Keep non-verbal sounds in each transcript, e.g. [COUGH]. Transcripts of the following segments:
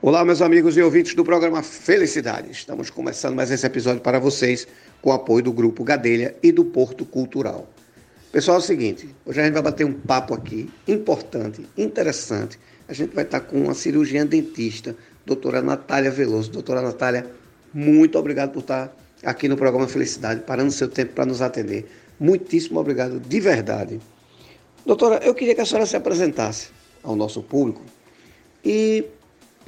Olá, meus amigos e ouvintes do programa Felicidade. Estamos começando mais esse episódio para vocês com o apoio do Grupo Gadelha e do Porto Cultural. Pessoal, é o seguinte, hoje a gente vai bater um papo aqui importante, interessante. A gente vai estar com uma cirurgiã dentista, doutora Natália Veloso. Doutora Natália, muito obrigado por estar aqui no programa Felicidade, parando seu tempo para nos atender. Muitíssimo obrigado, de verdade. Doutora, eu queria que a senhora se apresentasse ao nosso público e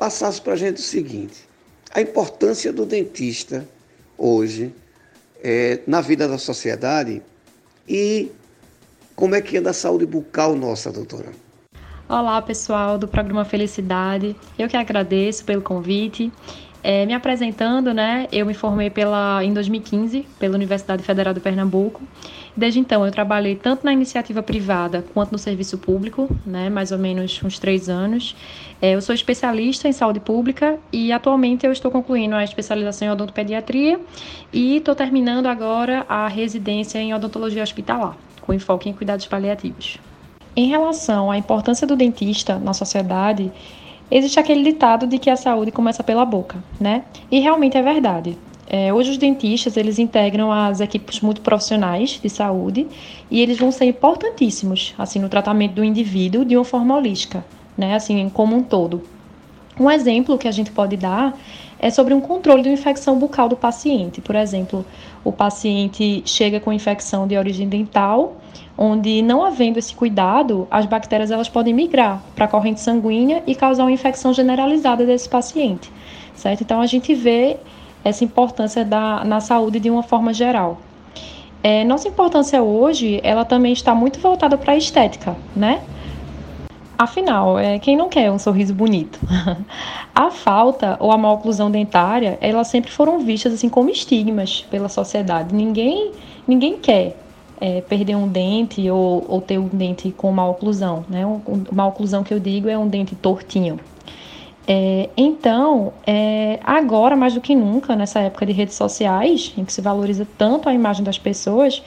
passasse para a gente o seguinte: a importância do dentista hoje é, na vida da sociedade e como é que anda a saúde bucal nossa, doutora? Olá, pessoal do programa Felicidade. Eu que agradeço pelo convite. É, me apresentando, né, eu me formei pela, em 2015 pela Universidade Federal de Pernambuco. Desde então, eu trabalhei tanto na iniciativa privada quanto no serviço público, né, mais ou menos uns três anos. É, eu sou especialista em saúde pública e atualmente eu estou concluindo a especialização em odontopediatria e estou terminando agora a residência em odontologia hospitalar, com enfoque em cuidados paliativos. Em relação à importância do dentista na sociedade, existe aquele ditado de que a saúde começa pela boca, né? E realmente é verdade. É, hoje os dentistas eles integram as equipes multiprofissionais de saúde e eles vão ser importantíssimos assim no tratamento do indivíduo de uma forma holística, né? Assim como um todo. Um exemplo que a gente pode dar é sobre um controle de uma infecção bucal do paciente. Por exemplo, o paciente chega com infecção de origem dental, onde não havendo esse cuidado, as bactérias elas podem migrar para a corrente sanguínea e causar uma infecção generalizada desse paciente, certo? Então a gente vê essa importância da, na saúde de uma forma geral. É, nossa importância hoje, ela também está muito voltada para a estética, né? Afinal, é, quem não quer um sorriso bonito? [LAUGHS] a falta ou a má oclusão dentária, elas sempre foram vistas assim como estigmas pela sociedade. Ninguém, ninguém quer é, perder um dente ou, ou, ter um dente com má oclusão. Né? Um, um, má oclusão que eu digo é um dente tortinho. É, então, é, agora mais do que nunca, nessa época de redes sociais, em que se valoriza tanto a imagem das pessoas,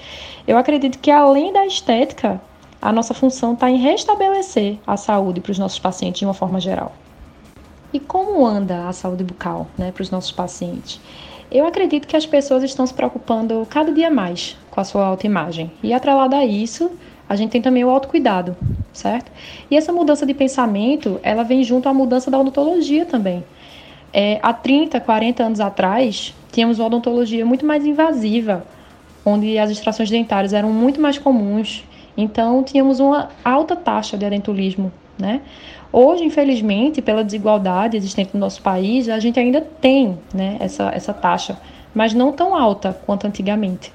eu acredito que além da estética, a nossa função está em restabelecer a saúde para os nossos pacientes de uma forma geral. E como anda a saúde bucal né, para os nossos pacientes? Eu acredito que as pessoas estão se preocupando cada dia mais com a sua autoimagem. E atrelado a isso, a gente tem também o autocuidado, certo? E essa mudança de pensamento, ela vem junto à mudança da odontologia também. É, há 30, 40 anos atrás, tínhamos uma odontologia muito mais invasiva, onde as extrações dentárias eram muito mais comuns então, tínhamos uma alta taxa de adentulismo, né? Hoje, infelizmente, pela desigualdade existente no nosso país, a gente ainda tem né, essa, essa taxa, mas não tão alta quanto antigamente.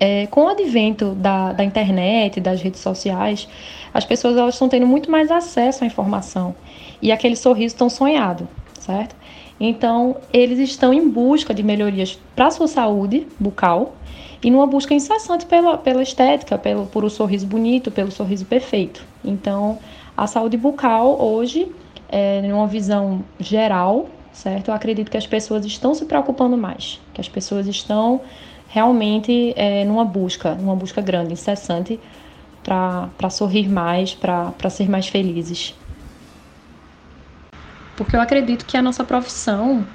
É, com o advento da, da internet, das redes sociais, as pessoas elas estão tendo muito mais acesso à informação e aquele sorriso tão sonhado, certo? Então, eles estão em busca de melhorias para a sua saúde bucal e numa busca incessante pela, pela estética, pelo, por um sorriso bonito, pelo sorriso perfeito. Então, a saúde bucal hoje, é, numa visão geral, certo? Eu acredito que as pessoas estão se preocupando mais, que as pessoas estão realmente é, numa busca, numa busca grande, incessante, para sorrir mais, para ser mais felizes. Porque eu acredito que a nossa profissão,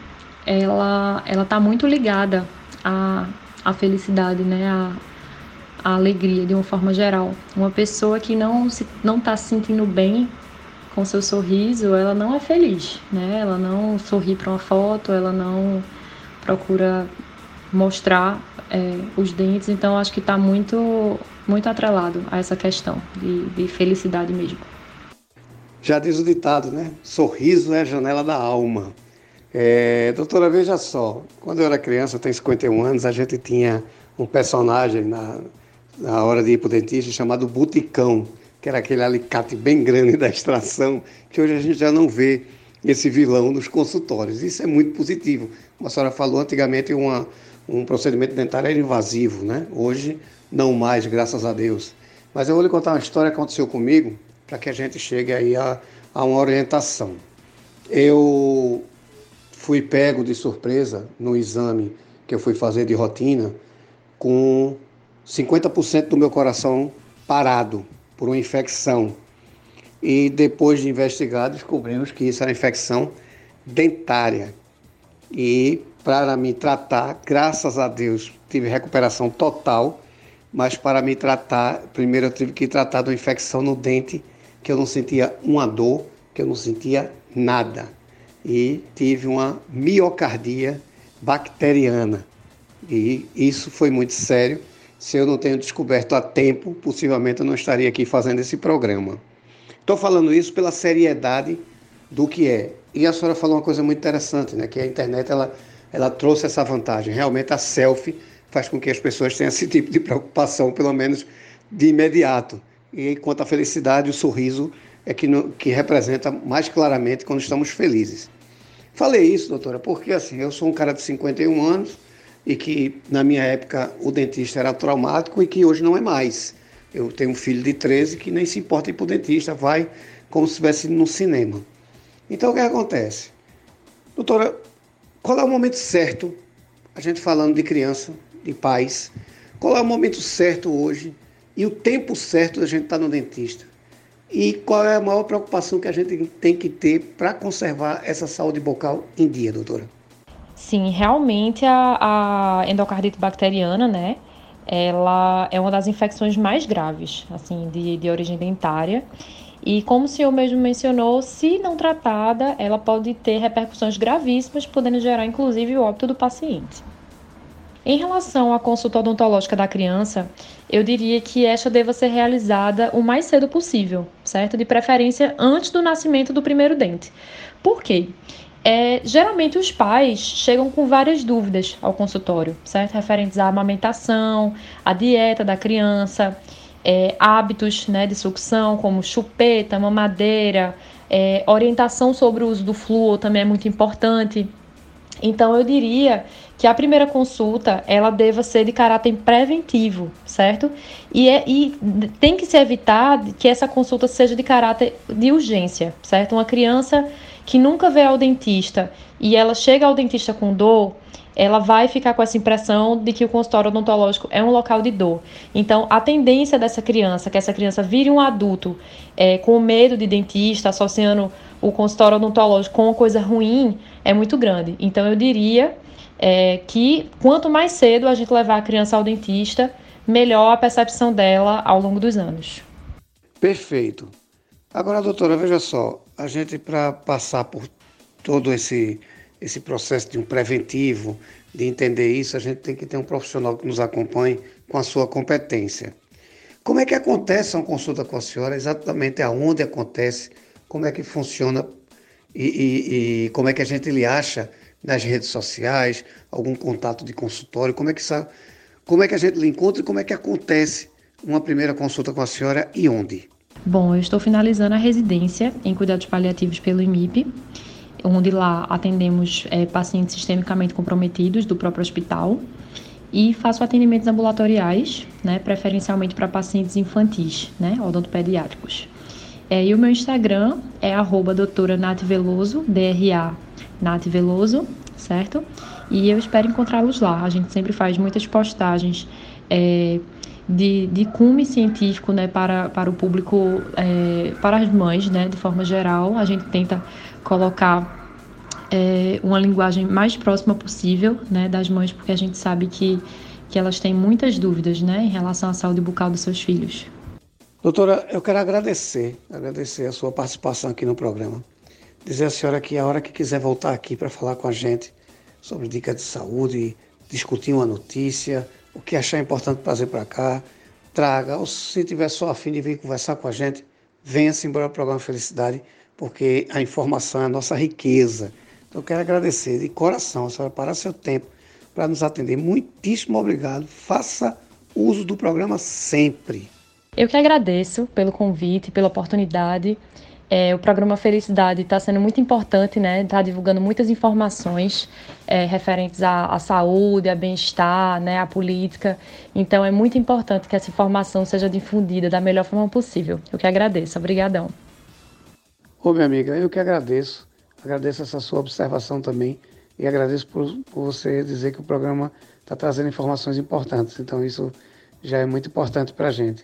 ela ela está muito ligada a a felicidade, né? A, a alegria de uma forma geral. Uma pessoa que não se não está se sentindo bem com seu sorriso, ela não é feliz, né? Ela não sorri para uma foto, ela não procura mostrar é, os dentes. Então, acho que está muito muito atrelado a essa questão de, de felicidade mesmo. Já diz o ditado, né? Sorriso é a janela da alma. É, doutora, veja só, quando eu era criança, eu tenho 51 anos, a gente tinha um personagem na, na hora de ir para o dentista chamado Buticão, que era aquele alicate bem grande da extração, que hoje a gente já não vê esse vilão nos consultórios. Isso é muito positivo. Como a senhora falou, antigamente uma, um procedimento dentário era invasivo, né? Hoje não mais, graças a Deus. Mas eu vou lhe contar uma história que aconteceu comigo, para que a gente chegue aí a, a uma orientação. Eu fui pego de surpresa no exame que eu fui fazer de rotina com 50% do meu coração parado por uma infecção. E depois de investigar, descobrimos que isso era infecção dentária. E para me tratar, graças a Deus, tive recuperação total, mas para me tratar, primeiro eu tive que tratar de uma infecção no dente, que eu não sentia uma dor, que eu não sentia nada. E tive uma miocardia bacteriana. E isso foi muito sério. Se eu não tenho descoberto a tempo, possivelmente eu não estaria aqui fazendo esse programa. Estou falando isso pela seriedade do que é. E a senhora falou uma coisa muito interessante, né? Que a internet ela, ela trouxe essa vantagem. Realmente a selfie faz com que as pessoas tenham esse tipo de preocupação, pelo menos de imediato. E quanto à felicidade, o sorriso é que, no, que representa mais claramente quando estamos felizes. Falei isso, doutora, porque assim, eu sou um cara de 51 anos e que na minha época o dentista era traumático e que hoje não é mais. Eu tenho um filho de 13 que nem se importa ir para o dentista, vai como se estivesse no cinema. Então o que acontece? Doutora, qual é o momento certo, a gente falando de criança, de pais, qual é o momento certo hoje e o tempo certo da gente estar no dentista? E qual é a maior preocupação que a gente tem que ter para conservar essa saúde bucal em dia, doutora? Sim, realmente a, a endocardite bacteriana, né? Ela é uma das infecções mais graves, assim, de, de origem dentária. E como o senhor mesmo mencionou, se não tratada, ela pode ter repercussões gravíssimas, podendo gerar inclusive o óbito do paciente. Em relação à consulta odontológica da criança, eu diria que esta deva ser realizada o mais cedo possível, certo? De preferência antes do nascimento do primeiro dente. Por quê? É, geralmente os pais chegam com várias dúvidas ao consultório, certo? Referentes à amamentação, à dieta da criança, é, hábitos né, de sucção, como chupeta, mamadeira, é, orientação sobre o uso do flúor também é muito importante. Então eu diria que a primeira consulta ela deva ser de caráter preventivo, certo? E, é, e tem que se evitar que essa consulta seja de caráter de urgência, certo? Uma criança que nunca vê ao dentista e ela chega ao dentista com dor, ela vai ficar com essa impressão de que o consultório odontológico é um local de dor. Então, a tendência dessa criança, que essa criança vire um adulto é, com medo de dentista, associando o consultório odontológico com uma coisa ruim, é muito grande. Então, eu diria é, que quanto mais cedo a gente levar a criança ao dentista, melhor a percepção dela ao longo dos anos. Perfeito. Agora, doutora, veja só, a gente para passar por todo esse esse processo de um preventivo, de entender isso, a gente tem que ter um profissional que nos acompanhe com a sua competência. Como é que acontece uma consulta com a senhora? Exatamente aonde acontece? Como é que funciona? E, e, e como é que a gente lhe acha nas redes sociais, algum contato de consultório, como é que, como é que a gente lhe encontra e como é que acontece uma primeira consulta com a senhora e onde? Bom, eu estou finalizando a residência em cuidados paliativos pelo IMIP, onde lá atendemos é, pacientes sistemicamente comprometidos do próprio hospital e faço atendimentos ambulatoriais, né, preferencialmente para pacientes infantis, né, odontopediátricos. É, e o meu Instagram é arroba doutora Nath Veloso, D-R-A Nath Veloso, certo? E eu espero encontrá-los lá. A gente sempre faz muitas postagens é, de, de cume científico né, para, para o público, é, para as mães, né, de forma geral. A gente tenta colocar é, uma linguagem mais próxima possível né, das mães, porque a gente sabe que, que elas têm muitas dúvidas né, em relação à saúde bucal dos seus filhos. Doutora, eu quero agradecer, agradecer a sua participação aqui no programa dizer à senhora que a hora que quiser voltar aqui para falar com a gente sobre dicas de saúde, discutir uma notícia, o que achar importante trazer para cá, traga. Ou se tiver só a fim de vir conversar com a gente, venha-se embora ao programa Felicidade, porque a informação é a nossa riqueza. Então eu quero agradecer de coração a senhora parar seu tempo para nos atender. Muitíssimo obrigado. Faça uso do programa sempre. Eu que agradeço pelo convite, pela oportunidade. É, o programa Felicidade está sendo muito importante, né? Está divulgando muitas informações é, referentes à, à, saúde, a bem-estar, né? À política. Então é muito importante que essa informação seja difundida da melhor forma possível. Eu que agradeço. Obrigadão. Ô, minha amiga, eu que agradeço. Agradeço essa sua observação também e agradeço por, por você dizer que o programa está trazendo informações importantes. Então isso já é muito importante para a gente.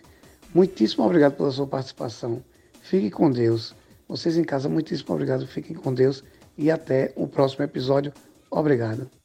Muitíssimo obrigado pela sua participação. Fique com Deus. Vocês em casa, muitíssimo obrigado. Fiquem com Deus e até o próximo episódio. Obrigado.